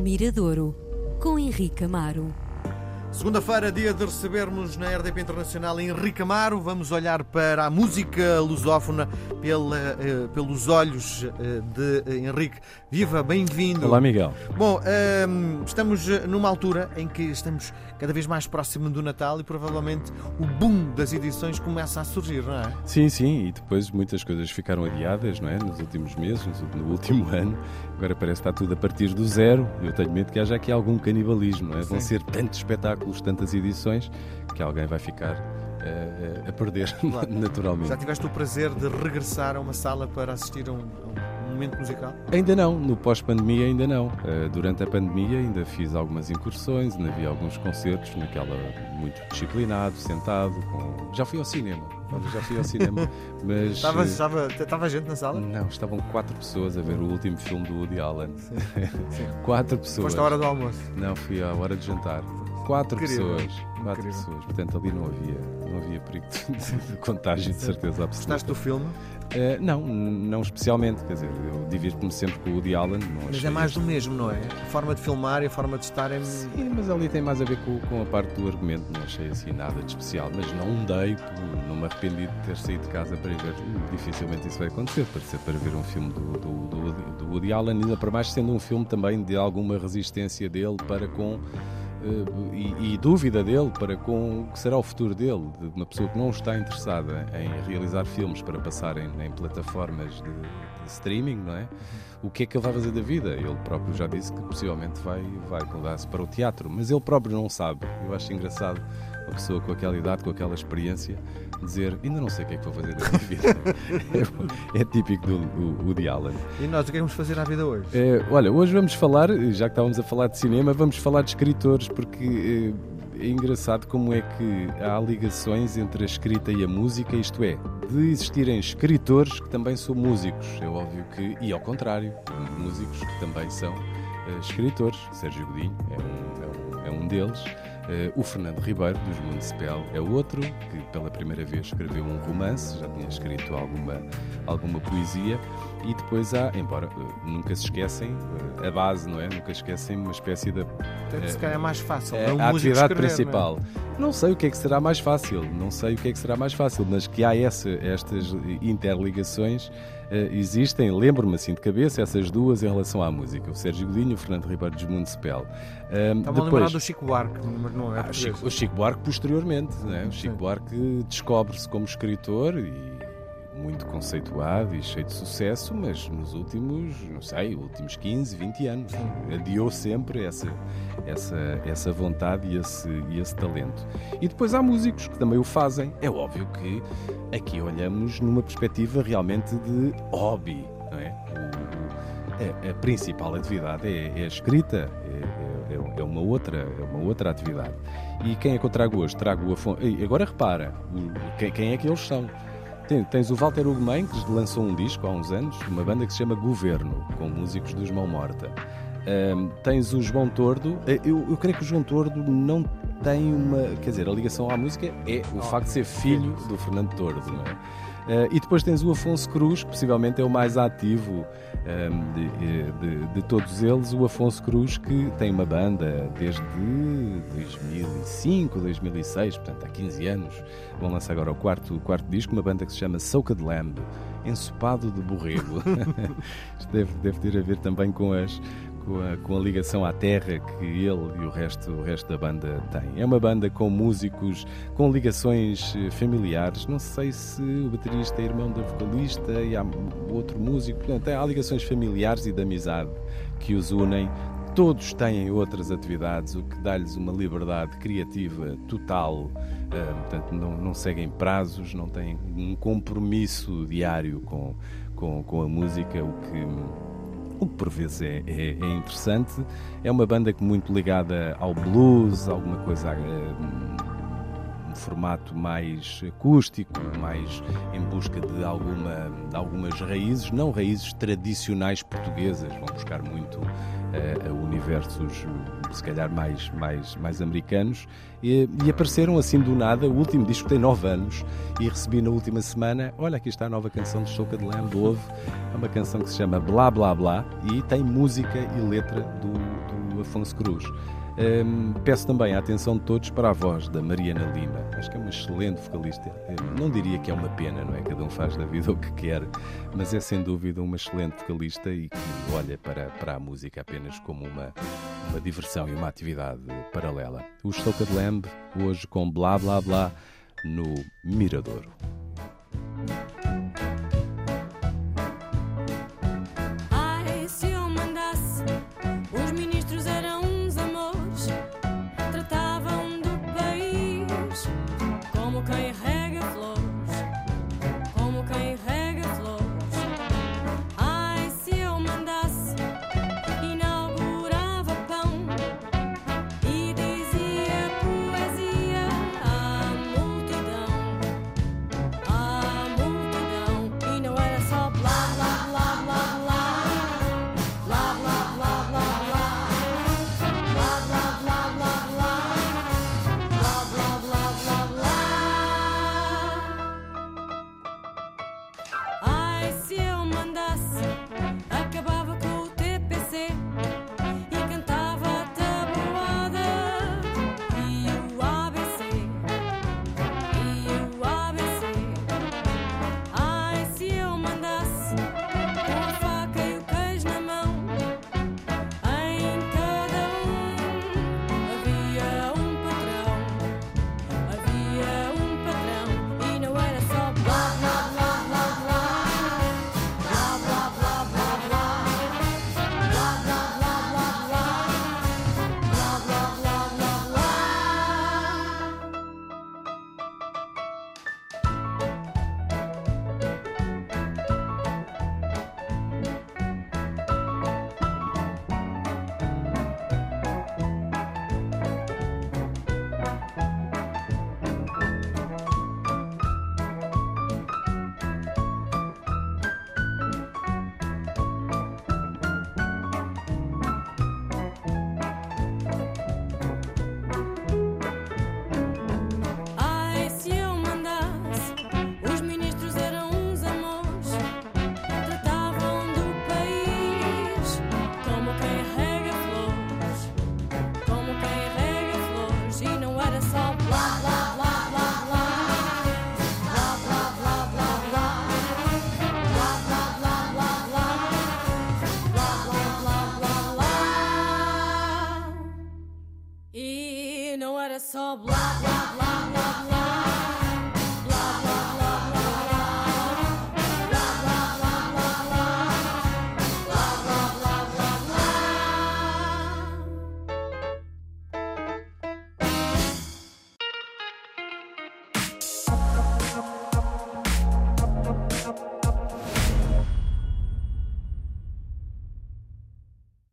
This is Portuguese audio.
Miradouro, com Henrique Amaro. Segunda-feira, dia de recebermos na RDP Internacional Henrique Amaro. Vamos olhar para a música lusófona pela, eh, pelos olhos eh, de Henrique. Viva, bem-vindo. Olá, Miguel. Bom, ehm, estamos numa altura em que estamos cada vez mais próximo do Natal e provavelmente o boom das edições começa a surgir, não é? Sim, sim, e depois muitas coisas ficaram adiadas, não é? Nos últimos meses, no último ano. Agora parece que está tudo a partir do zero. Eu tenho medo que haja aqui algum canibalismo, é? Vão ser tantos espetáculos, tantas edições, que alguém vai ficar uh, a perder, claro. naturalmente. Já tiveste o prazer de regressar a uma sala para assistir a um, um momento musical? Ainda não, no pós-pandemia ainda não. Uh, durante a pandemia ainda fiz algumas incursões, ainda vi alguns concertos naquela muito disciplinado, sentado, com... já fui ao cinema já fui ao cinema. Mas. Estava, estava, estava gente na sala? Não, estavam quatro pessoas a ver o último filme do Woody Allen. Sim. Sim. quatro pessoas. Foste à hora do almoço? Não, fui à hora de jantar. Quatro Incrível. pessoas. Quatro Incrível. pessoas. Portanto, ali não havia, não havia perigo de, contágio, de certeza absoluta. Gostaste do filme? Uh, não, não especialmente. Quer dizer, eu divirto-me sempre com o Woody Allen. mas é mais do mesmo, não é? A forma de filmar e a forma de estar é. Sim, mas ali tem mais a ver com, com a parte do argumento. Não achei assim nada de especial. Mas não dei, não me arrependi de ter saído de casa para ir ver. Dificilmente isso vai acontecer. Para ser para ver um filme do, do, do, do Woody Allen, ainda para mais sendo um filme também de alguma resistência dele para com e, e, dúvida dele para com o que será o futuro dele, de uma pessoa que não está interessada em realizar filmes para passarem em plataformas de, de streaming, não é? O que é que ele vai fazer da vida? Ele próprio já disse que possivelmente vai, vai mudar-se para o teatro, mas ele próprio não sabe. Eu acho engraçado uma pessoa com aquela idade, com aquela experiência, dizer ainda não sei o que é que vou fazer da minha vida. é, é, típico do, do Woody Allen. E nós o que é vamos fazer na vida hoje? É, olha, hoje vamos falar, já que estávamos a falar de cinema, vamos falar de escritores, porque é, é engraçado como é que há ligações entre a escrita e a música, isto é, de existirem escritores que também são músicos. É óbvio que, e ao contrário, músicos que também são uh, escritores. Sérgio Godinho é um, é um, é um deles. Uh, o Fernando Ribeiro, dos Municipal, é outro, que pela primeira vez escreveu um romance, já tinha escrito alguma, alguma poesia, e depois há, embora uh, nunca se esquecem, uh, a base, não é? Nunca esquecem uma espécie de. Deve se calhar é mais fácil. É, a atividade escrever, principal. Não, é? não, sei o que é que será mais fácil, não sei o que é que será mais fácil, mas que há essa, estas interligações Uh, existem, lembro-me assim de cabeça, essas duas em relação à música. O Sérgio Godinho e o Fernando Ribeiro dos Municipal. Uh, Estava depois... a lembrar do Chico Buarque, mas não é ah, Chico, O Chico Buarque posteriormente. Né? O Chico Sim. Buarque descobre-se como escritor e muito conceituado e cheio de sucesso, mas nos últimos, não sei, últimos 15, 20 anos, adiou sempre essa, essa, essa vontade e esse, e esse talento. E depois há músicos que também o fazem. É óbvio que aqui olhamos numa perspectiva realmente de hobby, não é? O, a, a, principal atividade é, é a escrita, é, é, é, uma outra, é uma outra atividade. E quem é que eu trago hoje? Trago o Afonso. Agora repara, quem é que eles são? Tens o Walter Ugumem, que lançou um disco há uns anos, uma banda que se chama Governo, com músicos dos Mão Morta. Um, tens o João Tordo. Eh, eu, eu creio que o João Tordo não tem uma. Quer dizer, a ligação à música é o facto de ser filho do Fernando Tordo, não é? Uh, e depois tens o Afonso Cruz, que possivelmente é o mais ativo um, de, eh, de, de, todos eles, o Afonso Cruz, que tem uma banda desde 2005, 2006, portanto há 15 anos. Vão lançar agora o quarto, o quarto disco, uma banda que se chama Soaked Lamb, Ensopado de Borrego. Isto deve, deve ter a ver também com as, com a, com a, ligação à terra que ele e o resto, o resto da banda têm. É uma banda com músicos com ligações eh, familiares. Não sei se o baterista é irmão da vocalista e há outro músico. Portanto, há ligações familiares e de amizade que os unem. Todos têm outras atividades, o que dá-lhes uma liberdade criativa total. Uh, portanto, não, não seguem prazos, não têm um compromisso diário com, com, com a música, o que o que por vezes é, é, é, interessante. É uma banda muito ligada ao blues, alguma coisa. Um formato mais acústico, mais em busca de, alguma, de algumas raízes, não raízes tradicionais portuguesas, vão buscar muito uh, universos se calhar mais, mais, mais americanos, e, e, apareceram assim do nada. O último disco tem nove anos e recebi na última semana. Olha, aqui está a nova canção de Soca de Lamb. É uma canção que se chama Blá Blá Blá e tem música e letra do do Afonso Cruz. Um, peço também a atenção de todos para a voz da Mariana Lima. Acho que é uma excelente vocalista. Eu não diria que é uma pena, não é? Cada um faz da vida o que quer, mas é sem dúvida uma excelente vocalista e que olha para, para a música apenas como uma, uma diversão e uma atividade paralela. O Stoker Lamb, hoje com Blá Blá Blá no Miradouro. Só blá blá blá blá.